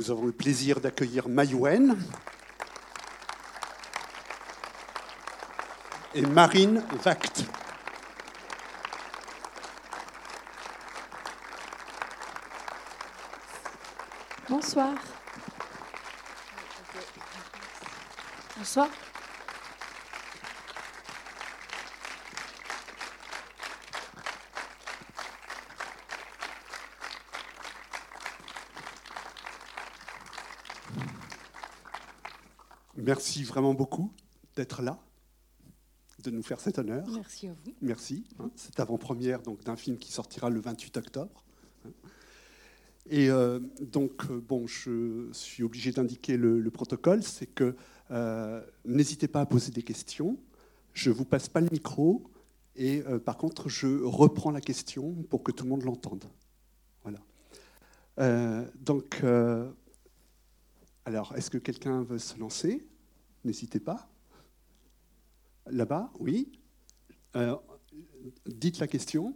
nous avons le plaisir d'accueillir Mayouen et Marine Vact. Bonsoir. Bonsoir. Merci vraiment beaucoup d'être là, de nous faire cet honneur. Merci à vous. Merci. hein. C'est avant-première donc d'un film qui sortira le 28 octobre. hein. Et euh, donc, euh, bon, je suis obligé d'indiquer le, le protocole, c'est que euh, n'hésitez pas à poser des questions. Je vous passe pas le micro et euh, par contre, je reprends la question pour que tout le monde l'entende. Voilà. Euh, donc, euh, alors, est-ce que quelqu'un veut se lancer? N'hésitez pas. Là-bas, oui. Euh, dites la question.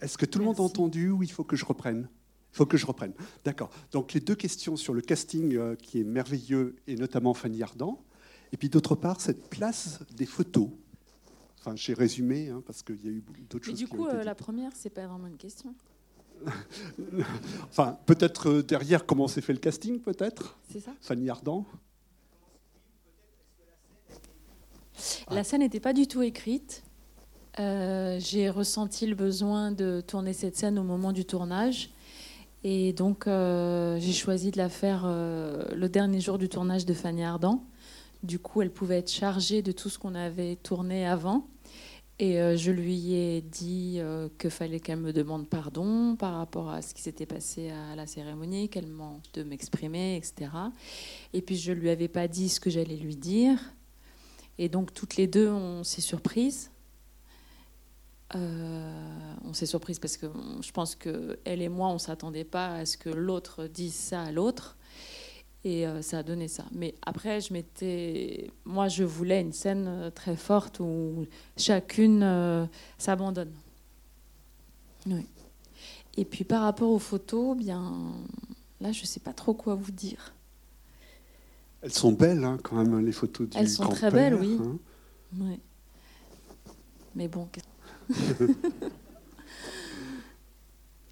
Est-ce que tout le monde a entendu ou il faut que je reprenne? Il faut que je reprenne. D'accord. Donc les deux questions sur le casting euh, qui est merveilleux et notamment Fanny Ardant. Et puis d'autre part, cette place des photos. Enfin, j'ai résumé hein, parce qu'il y a eu d'autres Mais choses. du qui ont coup, été euh, la première, c'est pas vraiment une question. Enfin, peut-être euh, derrière comment s'est fait le casting, peut-être? C'est ça Fanny Ardant? La scène n'était pas du tout écrite. Euh, J'ai ressenti le besoin de tourner cette scène au moment du tournage. Et donc, euh, j'ai choisi de la faire euh, le dernier jour du tournage de Fanny Ardant. Du coup, elle pouvait être chargée de tout ce qu'on avait tourné avant. Et euh, je lui ai dit euh, que fallait qu'elle me demande pardon par rapport à ce qui s'était passé à la cérémonie, qu'elle m'en de m'exprimer, etc. Et puis je lui avais pas dit ce que j'allais lui dire. Et donc toutes les deux, on s'est surprises. Euh, on s'est surprises parce que je pense que elle et moi, on s'attendait pas à ce que l'autre dise ça à l'autre. Et euh, ça a donné ça. Mais après, je m'étais, moi, je voulais une scène euh, très forte où chacune euh, s'abandonne. Oui. Et puis par rapport aux photos, bien là, je sais pas trop quoi vous dire. Elles sont belles, hein, quand même, les photos du Elles sont très belles, oui. hein. Ouais. Mais bon.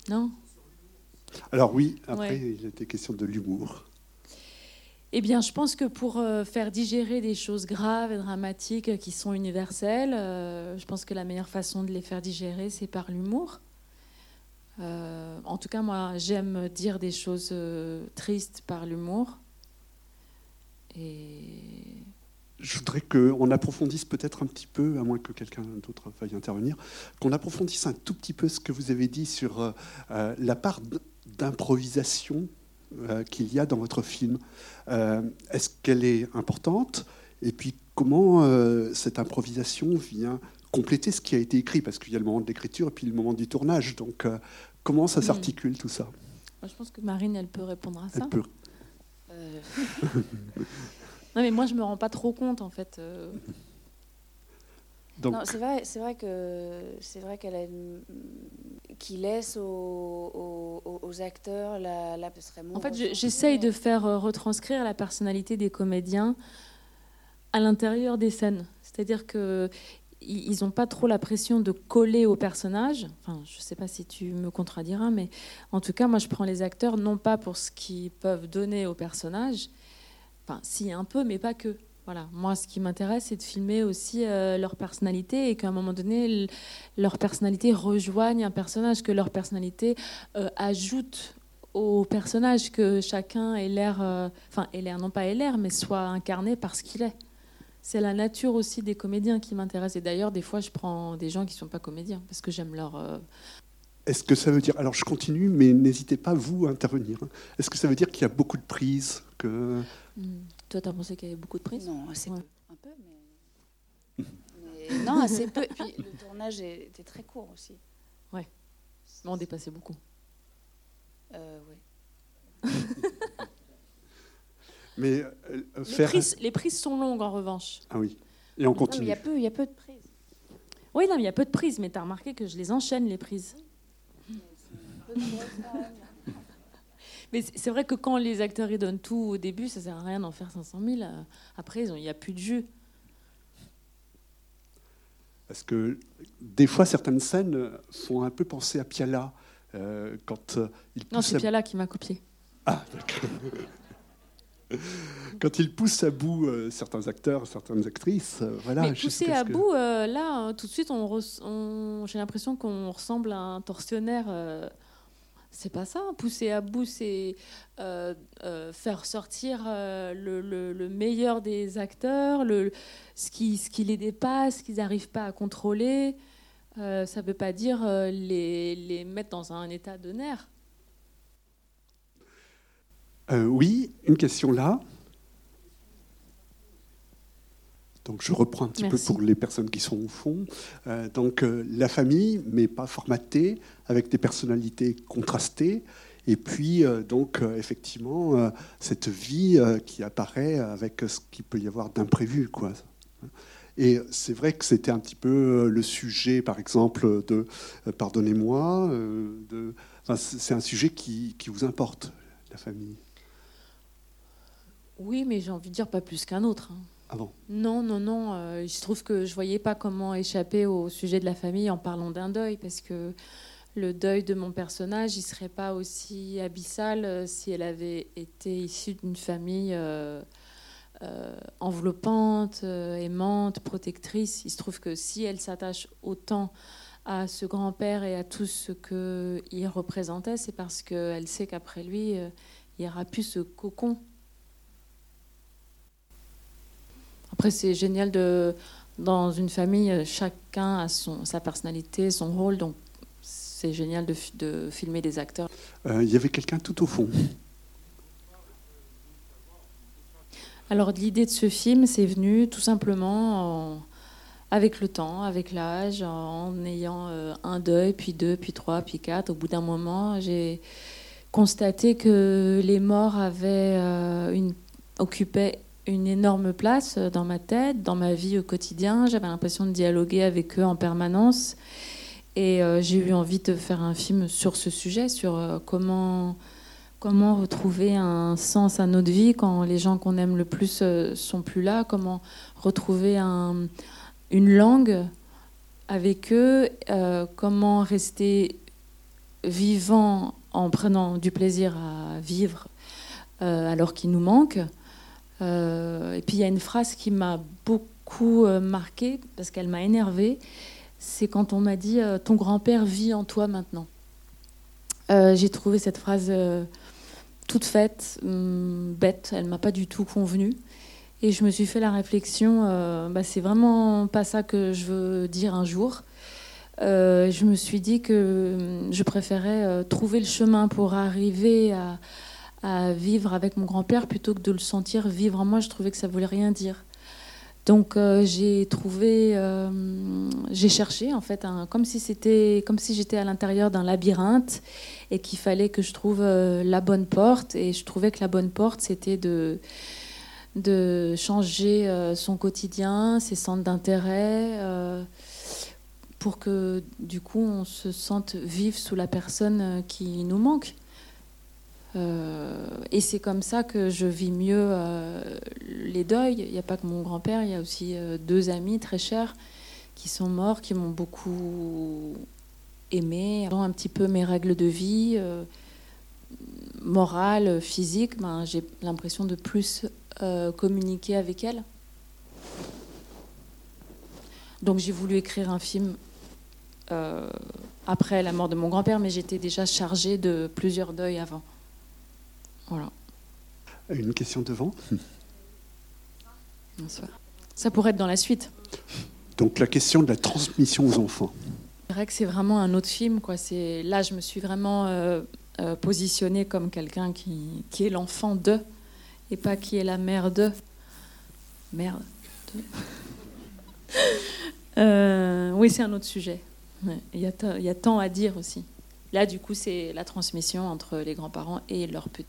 non Alors oui, après, Ouais. il était question de l'humour. Eh bien, je pense que pour euh, faire digérer des choses graves et dramatiques euh, qui sont universelles, euh, je pense que la meilleure façon de les faire digérer, c'est par l'humour. En tout cas, moi, j'aime dire des choses tristes par l'humour. Et Je voudrais qu'on approfondisse peut-être un petit peu, à moins que quelqu'un d'autre veuille intervenir, qu'on approfondisse un tout petit peu ce que vous avez dit sur la part d'improvisation euh, qu'il y a dans votre film. Euh, Est-ce qu'elle est importante? Et puis comment euh, cette improvisation vient compléter ce qui a été écrit? Parce qu'il y a le moment de l'écriture et puis le moment du tournage. Donc euh, comment ça Mm. s'articule tout ça? Moi, je pense que Marine, elle peut répondre à ça. Elle peut. Euh, non, mais moi, je me rends pas trop compte, en fait. euh, c'est vrai, c'est vrai que c'est vrai qu'elle a une- qui laisse aux, aux- aux acteurs la, la En fait, j'essaye de faire euh, retranscrire la personnalité des comédiens à l'intérieur des scènes. C'est-à-dire que i- ils n'ont pas trop la pression de coller au personnage. Enfin, je ne sais pas si tu me contrediras, mais en tout cas, moi, je prends les acteurs non pas pour ce qu'ils peuvent donner au personnage, enfin, si un peu, mais pas que. Voilà, moi, ce qui m'intéresse, c'est de filmer aussi euh, leur personnalité et qu'à un moment donné, leur personnalité rejoigne un personnage, que leur personnalité euh, ajoute au personnage, que chacun ait l'air, euh, enfin, ait l'air, non pas ait l'air, mais soit incarné par ce qu'il est. C'est la nature aussi des comédiens qui m'intéresse. Et d'ailleurs, des fois, je prends des gens qui ne sont pas comédiens parce que j'aime leur. Est-ce que ça veut dire, alors je continue, mais n'hésitez pas vous à intervenir. hein. Est-ce que ça veut dire qu'il y a beaucoup de prises que... hmm. Toi, t'as pensé qu'il y avait beaucoup de prises Non, assez Ouais. peu. Un peu, mais... mais- Non, assez peu. Et puis le tournage était très court aussi. Mais on dépassait beaucoup. Euh, ouais. Mais euh, Les faire... prises, les prises sont longues en revanche. Ah oui. Et on mais il continue. y a peu, il y a peu de prises. Oui, non, mais il y a peu de prises, mais tu as remarqué que je les enchaîne, les prises. Peu de prises, quand même. Mais c'est vrai que quand les acteurs ils donnent tout au début, ça sert à rien d'en faire 500 000. Après, il n'y a plus de jus. Parce que des fois, certaines scènes font un peu penser à Piala. Euh, quand euh, il non, c'est Piala qui m'a copié. Ah, d'accord. quand il pousse à bout euh, certains acteurs, certaines actrices, voilà. Mais pousser à bout, là, tout de suite, on, j'ai l'impression qu'on ressemble à un tortionnaire c'est pas ça. Pousser à bout, c'est euh, euh, faire sortir euh, le, meilleur des acteurs, ce, qui, ce qui les dépasse, ce qu'ils n'arrivent pas à contrôler. ça ne veut pas dire les, les, mettre dans un état de nerf. oui, une question là. Donc je reprends un petit peu pour les personnes qui sont au fond. Euh, donc euh, la famille, mais pas formatée, avec des personnalités contrastées. Et puis euh, donc effectivement cette vie qui apparaît avec ce qu'il peut y avoir d'imprévu, quoi. Et c'est vrai que c'était un petit peu le sujet, par exemple, de Pardonnez-moi. Enfin, c'est un sujet qui, qui vous importe, la famille. Oui, mais j'ai envie de dire pas plus qu'un autre. Hein. Non, non, non. Euh, il se trouve que je voyais pas comment échapper au sujet de la famille en parlant d'un deuil, parce que le deuil de mon personnage, il serait pas aussi abyssal euh, si elle avait été issue d'une famille euh, enveloppante, aimante, protectrice. Il se trouve que si elle s'attache autant à ce grand-père et à tout ce qu'il représentait, c'est parce qu'elle sait qu'après lui, il n'y aura plus ce cocon Après, c'est génial de. Dans une famille, chacun a son, sa personnalité, son rôle, donc c'est génial de, de, filmer des acteurs. Euh, il y avait quelqu'un tout au fond. Alors l'idée de ce film, c'est venu tout simplement avec le temps, avec l'âge, en ayant euh, un deuil, puis deux, puis trois, puis quatre. Au bout d'un moment, j'ai constaté que les morts avaient euh, une, occupaient une énorme place dans ma tête, dans ma vie au quotidien. J'avais l'impression de dialoguer avec eux en permanence. Et euh, j'ai eu envie de faire un film sur ce sujet, sur euh, comment, comment retrouver un sens à notre vie quand les gens qu'on aime le plus euh, sont plus là, comment retrouver un, une langue avec eux, comment rester vivant en prenant du plaisir à vivre alors qu'il nous manque. Euh, et puis il y a une phrase qui m'a beaucoup euh, marquée parce qu'elle m'a énervée. C'est quand on m'a dit euh, Ton grand-père vit en toi maintenant. J'ai trouvé cette phrase toute faite, hum, bête, elle m'a pas du tout convenu. Et je me suis fait la réflexion, bah, c'est vraiment pas ça que je veux dire un jour. je me suis dit que hum, je préférais trouver le chemin pour arriver à, à vivre avec mon grand-père plutôt que de le sentir vivre en moi. Je trouvais que ça voulait rien dire. Donc euh, j'ai trouvé, euh, j'ai cherché en fait, comme si c'était, comme si j'étais à l'intérieur d'un labyrinthe et qu'il fallait que je trouve euh, la bonne porte. Et je trouvais que la bonne porte, c'était de de changer son quotidien, ses centres d'intérêt, pour que du coup on se sente vivre sous la personne qui nous manque. Euh, et c'est comme ça que je vis mieux euh, les deuils. Il n'y a pas que mon grand-père, il y a aussi euh, deux amis très chers qui sont morts, qui m'ont beaucoup aimé. Un petit peu mes règles de vie, morale, physique, ben, j'ai l'impression de plus communiquer avec elles. Donc j'ai voulu écrire un film après la mort de mon grand-père, mais j'étais déjà chargée de plusieurs deuils avant. Voilà. Une question devant. Bonsoir. Ça pourrait être dans la suite. Donc la question de la transmission aux enfants. C'est vrai que c'est vraiment un autre film. Quoi. Là, je me suis vraiment euh, euh, positionnée comme quelqu'un qui, qui, est l'enfant de, et pas qui est la mère de. Merde. Euh, oui, c'est un autre sujet. Il y, a y a tant à dire aussi. Là, du coup, c'est la transmission entre les grands-parents et leurs petits.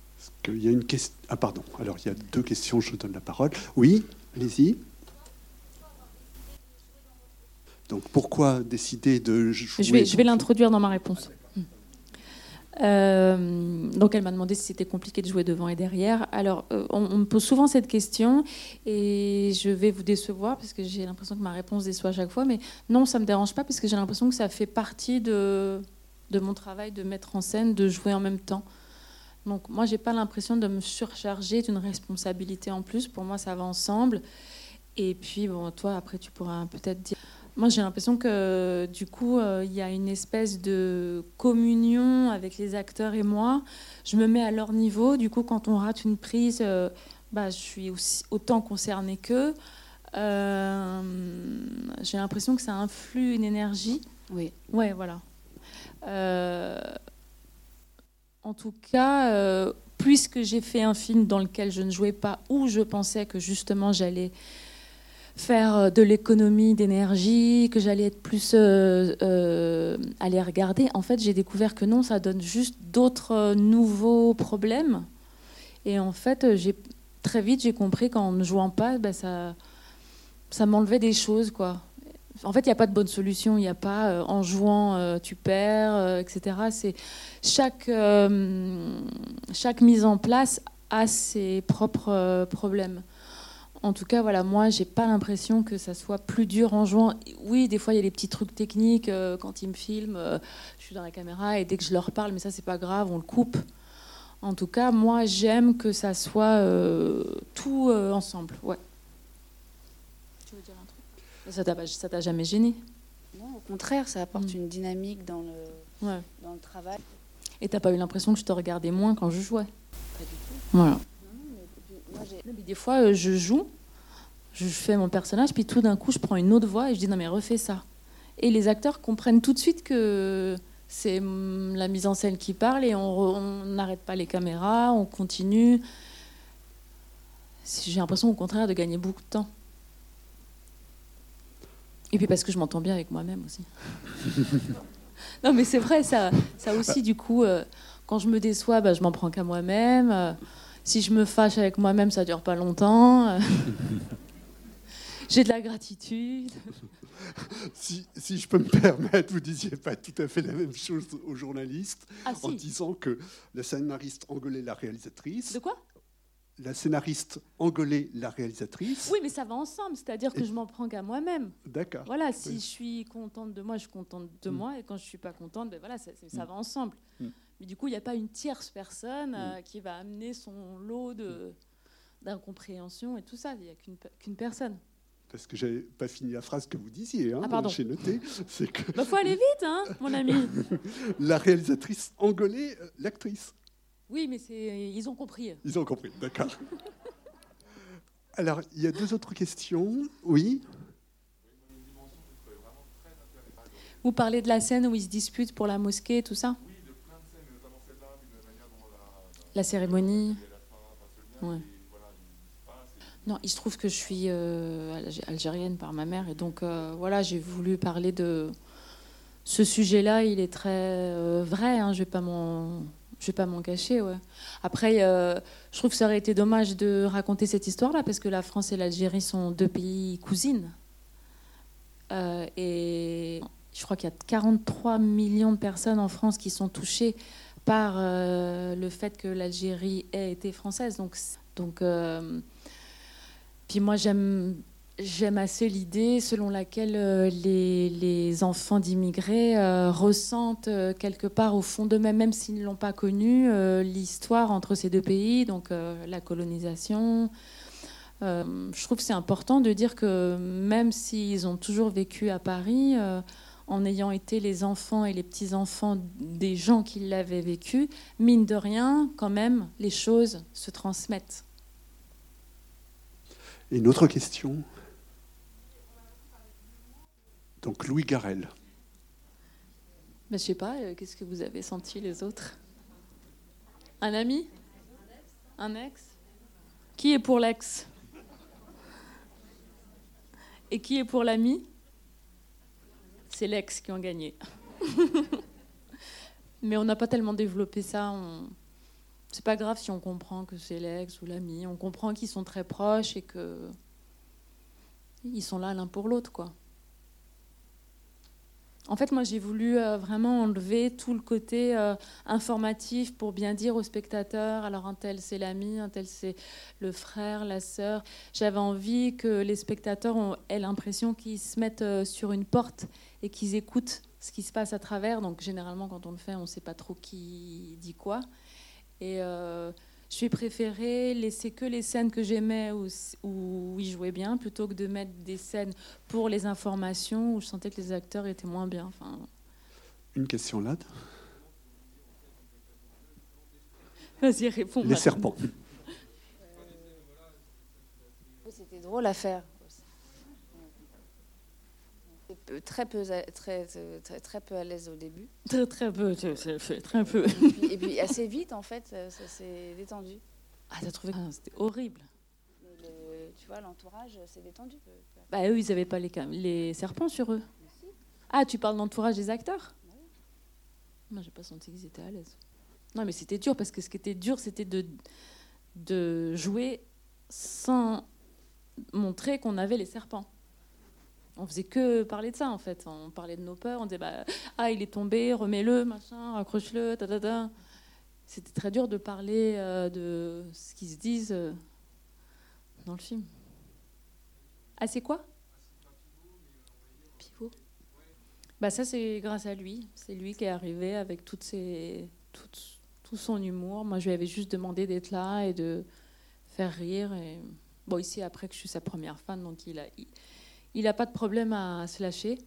Il y a une question. Ah, pardon. Alors, il y a deux questions. Je donne la parole. Oui, allez-y. Donc, pourquoi décider de jouer Je vais, je vais l'introduire dans ma réponse. Euh, donc elle m'a demandé si c'était compliqué de jouer devant et derrière. Alors euh, on, me pose souvent cette question et je vais vous décevoir parce que j'ai l'impression que ma réponse déçoit à chaque fois. Mais non, ça me dérange pas parce que j'ai l'impression que ça fait partie de, de mon travail de mettre en scène, de jouer en même temps. Donc moi j'ai pas l'impression de me surcharger d'une responsabilité en plus. Pour moi ça va ensemble. Et puis bon toi après tu pourras peut-être dire moi, j'ai l'impression que du coup, euh, il y a une espèce de communion avec les acteurs et moi. Je me mets à leur niveau. Du coup, quand on rate une prise, euh, bah, je suis aussi, autant concernée qu'eux. Euh, j'ai l'impression que ça influe une énergie. Oui. Ouais, voilà. En tout cas, puisque j'ai fait un film dans lequel je ne jouais pas, où je pensais que justement j'allais faire euh, de l'économie d'énergie, que j'allais être plus euh, euh, aller regarder. En fait, j'ai découvert que non, ça donne juste d'autres nouveaux problèmes. Et en fait, très vite j'ai compris qu'en ne jouant pas, ben, ça, m'enlevait des choses. En fait, il n'y a pas de bonne solution. Il n'y a pas en jouant tu perds, etc. C'est chaque mise en place a ses propres problèmes. En tout cas, voilà, moi, j'ai pas l'impression que ça soit plus dur en jouant. Oui, des fois, il y a des petits trucs techniques. Euh, quand ils me filment, euh, je suis dans la caméra et dès que je leur parle, mais ça, c'est pas grave, on le coupe. En tout cas, moi, j'aime que ça soit euh, tout ensemble. Ouais. Tu veux dire un truc? Ça t'a jamais gêné? Non, au contraire, ça apporte mm. une dynamique dans le, dans le travail. Et t'as pas eu l'impression que je te regardais moins quand je jouais? Pas du tout. Voilà. des fois, je joue je fais mon personnage, puis tout d'un coup, je prends une autre voix et je dis non, mais refais ça. Et les acteurs comprennent tout de suite que c'est la mise en scène qui parle et on n'arrête pas les caméras, on continue. J'ai l'impression au contraire de gagner beaucoup de temps. Et puis parce que je m'entends bien avec moi-même aussi. non mais c'est vrai, ça, ça aussi du coup, euh, quand je me déçois, bah, je m'en prends qu'à moi-même. Euh, si je me fâche avec moi-même, ça dure pas longtemps. J'ai de la gratitude. si, si, je peux me permettre, vous disiez pas tout à fait la même chose aux journalistes ah, en disant que la scénariste engueulait la réalisatrice. De quoi? La scénariste engueulait la réalisatrice. Oui, mais ça va ensemble, c'est-à-dire que je m'en prends qu'à moi-même. D'accord. Voilà, si je suis contente de moi, je suis contente de mm. moi, et quand je suis pas contente, ben voilà, ça, ça mm. va ensemble. Mm. Mais du coup, il n'y a pas une tierce personne euh, qui va amener son lot d'incompréhension et tout ça. Il n'y a qu'une personne parce que j'avais pas fini la phrase que vous disiez, hein, ah, j'ai noté, c'est que... Bah, faut aller vite, hein, mon ami. la réalisatrice engueulait euh, l'actrice. Oui, mais c'est, ils ont compris. Ils ont compris, d'accord. Alors, il y a deux autres questions. Oui Vous parlez de la scène où ils se disputent pour la mosquée, tout ça? Oui, de plein de scènes, notamment celle-là, de la manière dont la... La cérémonie. Ouais. Non, il se trouve que je suis euh, algérienne par ma mère et donc euh, voilà, j'ai voulu parler de ce sujet-là. Il est très euh, vrai. Hein, je vais pas m'en, je vais pas m'en cacher. Ouais. Après, je trouve que ça aurait été dommage de raconter cette histoire-là parce que la France et l'Algérie sont deux pays cousines et je crois qu'il y a 43 millions de personnes en France qui sont touchées par le fait que l'Algérie ait été française. Donc, donc puis moi, j'aime J'aime assez l'idée selon laquelle euh, les, les enfants d'immigrés euh, ressentent euh, quelque part au fond d'eux-mêmes, même, s'ils ne l'ont pas connu, l'histoire entre ces deux pays, donc la colonisation. je trouve que c'est important de dire que même s'ils ont toujours vécu à Paris, en ayant été les enfants et les petits-enfants des gens qui l'avaient vécu, mine de rien, quand même, les choses se transmettent. Et une autre question? Donc Louis Garel. Mais je sais pas, euh, qu'est-ce que vous avez senti les autres? Un ami? Un ex? Qui est pour l'ex? Et qui est pour l'ami? C'est l'ex qui a gagné. Mais on n'a pas tellement développé ça. On c'est pas grave si on comprend que c'est l'ex ou l'ami. On comprend qu'ils sont très proches et que ils sont là l'un pour l'autre, quoi. En fait, moi, j'ai voulu euh, vraiment enlever tout le côté euh, informatif pour bien dire aux spectateurs, alors un tel c'est l'ami, un tel c'est le frère, la sœur. J'avais envie que les spectateurs aient l'impression qu'ils se mettent euh, sur une porte et qu'ils écoutent ce qui se passe à travers. Donc, généralement, quand on le fait, on ne sait pas trop qui dit quoi. Et je suis préféré laisser que les scènes que j'aimais où, où il jouait bien, plutôt que de mettre des scènes pour les informations où je sentais que les acteurs étaient moins bien. Enfin, Une question là. vas-y, réponds. Les serpents. Oui, C'était drôle à faire. Et peu- Très peu, à- très, très, très peu à l'aise au début. Très, très peu, fait très peu. Et puis, et puis assez vite, en fait, ça ça s'est détendu. Ah, t'as trouvé ah, C'était horrible. Le- tu vois, l'entourage s'est détendu. Bah, eux, ils n'avaient pas les, les serpents sur eux. Ah, tu parles d'entourage des acteurs Moi, j'ai pas senti qu'ils étaient à l'aise. Non, mais c'était dur parce que ce qui était dur, c'était de, de jouer sans montrer qu'on avait les serpents. On faisait que parler de ça en fait. On parlait de nos peurs. On disait bah, ah il est tombé, remets-le, machin, raccroche-le, ta ta ta. C'était très dur de parler euh, de ce qu'ils se disent euh, dans le film. Ah c'est quoi? Pivot. Bah ça c'est grâce à lui. C'est lui qui est arrivé avec tout son humour. Moi je lui avais juste demandé d'être là et de faire rire. Bon ici après que je suis sa première fan, donc il a, il, il a pas de problème à se lâcher.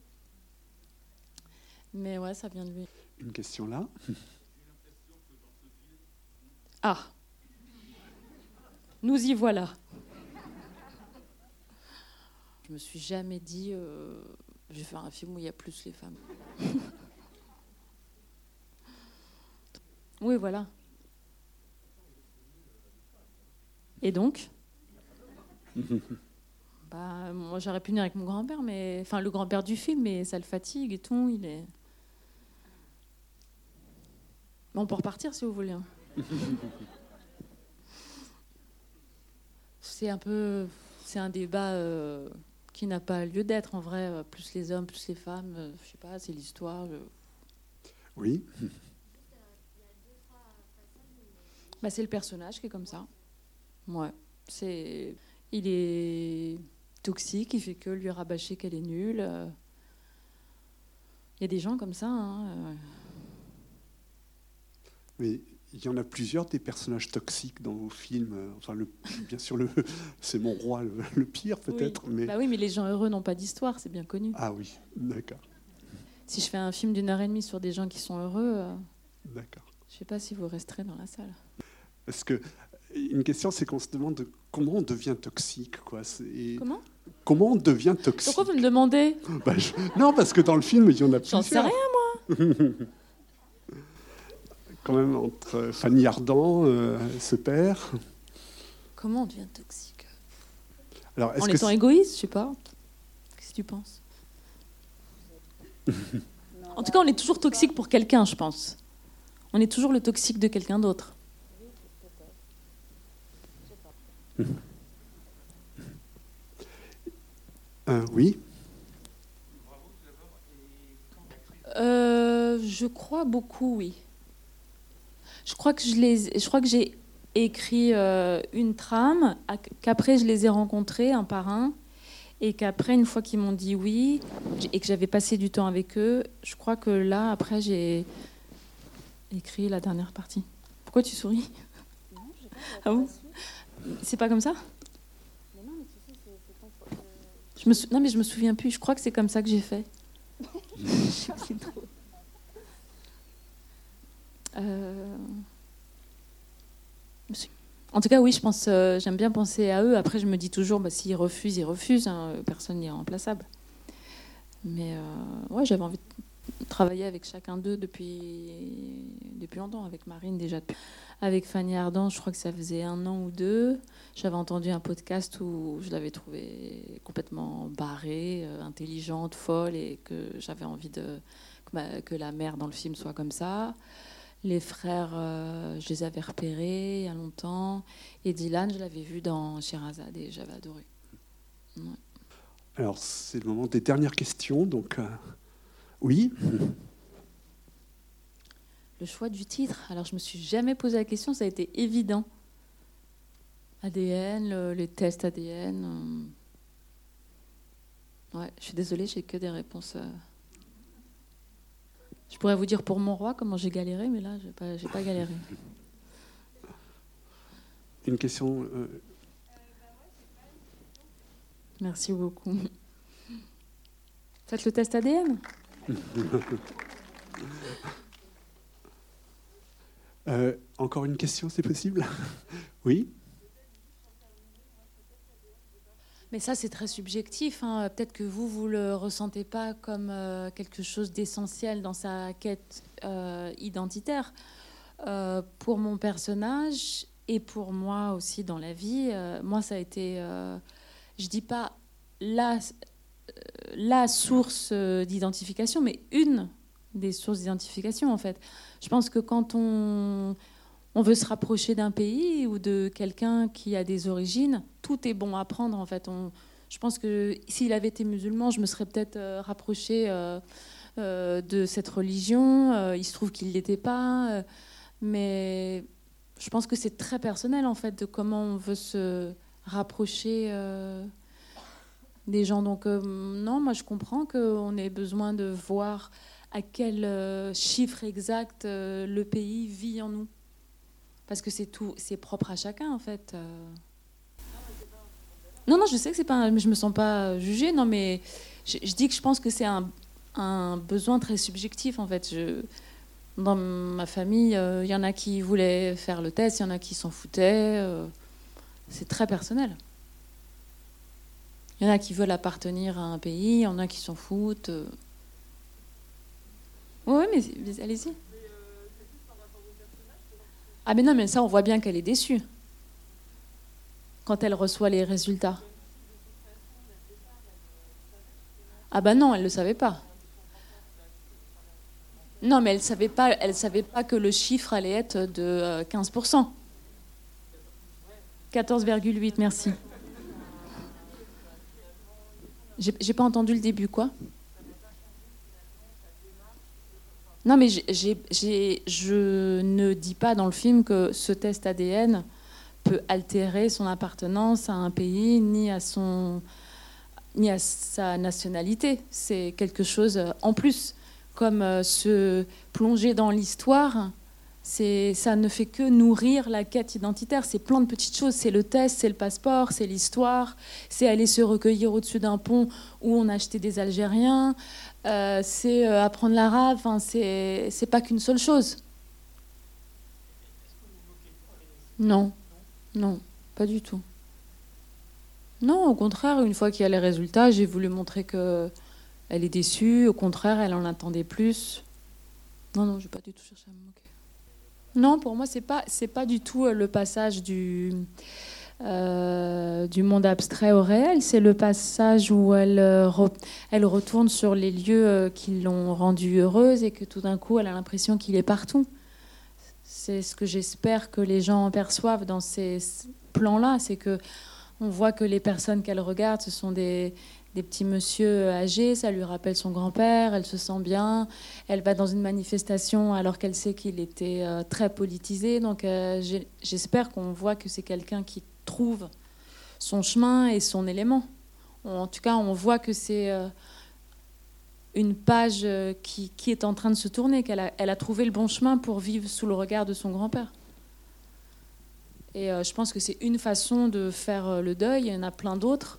Mais ouais, ça vient de lui. Une question là. Ah, nous y voilà. Je me suis jamais dit, euh, je vais faire un film où il y a plus les femmes. oui, voilà. Et donc? bah, Moi, j'aurais pu venir avec mon grand-père, mais enfin le grand-père du film, mais ça le fatigue et tout. Il est. Bon, on peut repartir si vous voulez. hein. c'est un peu, c'est un débat euh, qui n'a pas lieu d'être en vrai. euh, Plus les hommes, plus les femmes, euh, je sais pas, c'est l'histoire. Oui. Bah, c'est le personnage qui est comme ça. Ouais, c'est, il est toxique, il fait que lui rabâcher qu'elle est nulle. euh. Il y a des gens comme ça. hein, euh. Mais il y en a plusieurs des personnages toxiques dans vos films. Euh, Enfin, le, bien sûr, le, c'est mon roi, le, le pire peut-être. Oui. Mais Bah oui, mais les gens heureux n'ont pas d'histoire, c'est bien connu. ah oui, d'accord, Si je fais un film d'une heure et demie sur des gens qui sont heureux, d'accord. je sais pas si vous resterez dans la salle. Parce que une question, c'est qu'on se demande comment on devient toxique, quoi. Et Comment? Comment on devient toxique? Pourquoi vous me demandez? Bah, je- Non, parce que dans le film, il y en a J'en sais plusieurs. rien. Quand même entre Fanny Ardant, euh, ce père. Comment on devient toxique? Alors, En que étant égoïste, je sais pas. Qu'est-ce que tu penses? En tout cas, on est toujours toxique pour quelqu'un, je pense. On est toujours le toxique de quelqu'un d'autre. Euh, oui. Euh, je crois beaucoup, oui. Je crois que je les, je crois que j'ai écrit euh, une trame, qu'après je les ai rencontrés un par un, et qu'après une fois qu'ils m'ont dit oui, et que j'avais passé du temps avec eux, je crois que là après j'ai écrit la dernière partie. Pourquoi tu souris? Non, j'ai pas Ah bon? C'est pas comme ça? Non, mais je me souviens plus. Je crois que c'est comme ça que j'ai fait. Euh, En tout cas, oui, je pense. euh, J'aime bien penser à eux. Après, je me dis toujours, bah, s'ils refusent, ils refusent. hein, personne n'est remplaçable. Mais euh, ouais, j'avais envie de travailler avec chacun d'eux depuis depuis longtemps. Avec Marine déjà. Avec Fanny Ardant, je crois que ça faisait un an ou deux. J'avais entendu un podcast où je l'avais trouvée complètement barrée, euh, intelligente, folle, et que j'avais envie que, la mère dans le film soit comme ça. Les frères, euh, je les avais repérés il y a longtemps. Et Dylan, je l'avais vu dans Sherazade et j'avais adoré. Alors, c'est le moment des dernières questions. Donc, euh, Oui. Le choix du titre. Alors, je me suis jamais posé la question, ça a été évident. ADN, le- les tests ADN. euh. Ouais, je suis désolée, j'ai que des réponses. euh. Je pourrais vous dire pour mon roi comment j'ai galéré, mais là, j'ai pas, j'ai pas galéré. Une question. euh, Merci beaucoup. Faites le test ADN. euh, encore une question, c'est possible? Oui? Mais ça, c'est très subjectif. hein. Peut-être que vous, vous le ressentez pas comme euh, quelque chose d'essentiel dans sa quête euh, identitaire. Pour mon personnage et pour moi aussi dans la vie, moi, ça a été, je dis pas la, la source d'identification, mais une des sources d'identification, en fait. Je pense que quand on, veut se rapprocher d'un pays ou de quelqu'un qui a des origines, tout est bon à prendre en fait. Je pense que s'il avait été musulman, je me serais peut-être euh, rapproché euh, euh, de cette religion. Il se trouve qu'il ne l'était pas. mais je pense que c'est très personnel en fait de comment on veut se rapprocher des gens. Donc non, moi je comprends qu'on ait besoin de voir à quel euh, chiffre exact euh, le pays vit en nous. Parce que c'est tout, c'est propre à chacun en fait. euh. Non, non, je sais que c'est pas, je me sens pas jugée. Non, mais je, dis que je pense que c'est un, un besoin très subjectif en fait. Dans ma famille, il y en a qui voulaient faire le test, il y en a qui s'en foutaient. c'est très personnel. Il y en a qui veulent appartenir à un pays, il y en a qui s'en foutent. Oui, mais, mais allez-y. Ah mais non, mais ça, on voit bien qu'elle est déçue quand elle reçoit les résultats. Ah bah non, elle ne le savait pas. Non, mais elle savait pas, elle savait pas que le chiffre allait être de euh, 15%. 14,8, merci. J'ai pas entendu le début, quoi? Non, mais j'ai- j'ai- je ne dis pas dans le film que ce test ADN peut altérer son appartenance à un pays ni ni à sa nationalité. C'est quelque chose euh, en plus, comme euh, se plonger dans l'histoire. Ça ne fait que nourrir la quête identitaire. C'est plein de petites choses. C'est le test, c'est le passeport, c'est l'histoire, c'est aller se recueillir au-dessus d'un pont où on a acheté des Algériens, euh, c'est euh, apprendre l'arabe. Enfin, c'est pas qu'une seule chose. Non, non, pas du tout. Non, au contraire, une fois qu'il y a les résultats, j'ai voulu montrer que elle est déçue. Au contraire, elle en attendait plus. Non, non, j'ai pas du tout cherché à me moquer. Non, pour moi, c'est pas, c'est pas du tout euh, le passage du, euh, du monde abstrait au réel. C'est le passage où elle, euh, elle retourne sur les lieux qui l'ont rendue heureuse et que tout d'un coup, elle a l'impression qu'il est partout. C'est ce que j'espère que les gens perçoivent dans ces plans-là, c'est que on voit que les personnes qu'elle regarde, ce sont des, des petits monsieur âgés, ça lui rappelle son grand-père, elle se sent bien, elle va dans une manifestation alors qu'elle sait qu'il était euh, très politisé, donc euh, j'espère qu'on voit que c'est quelqu'un qui trouve son chemin et son élément. En tout cas, on voit que c'est euh, une page euh, qui, est en train de se tourner, qu'elle a, elle a trouvé le bon chemin pour vivre sous le regard de son grand-père. Et euh, je pense que c'est une façon de faire euh, le deuil, il y en a plein d'autres,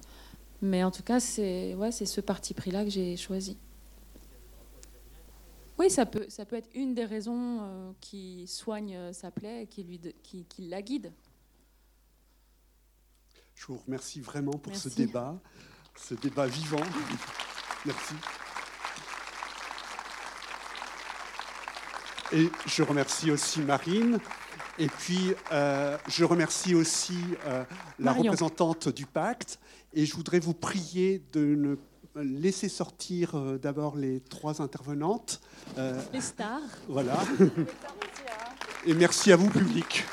mais en tout cas, c'est ouais, ce parti pris-là que j'ai choisi. Oui, ça peut, ça peut être une des raisons euh, qui soigne euh, sa plaie et qui, lui, de- qui, qui la guide. Je vous remercie vraiment pour ce débat, ce débat vivant. Merci. Et je remercie aussi Marine. Et puis, euh, je remercie aussi euh, la Marion. représentante du pacte. Et je voudrais vous prier de ne laisser sortir euh, d'abord les trois intervenantes. Les stars. voilà. Et merci à vous, public.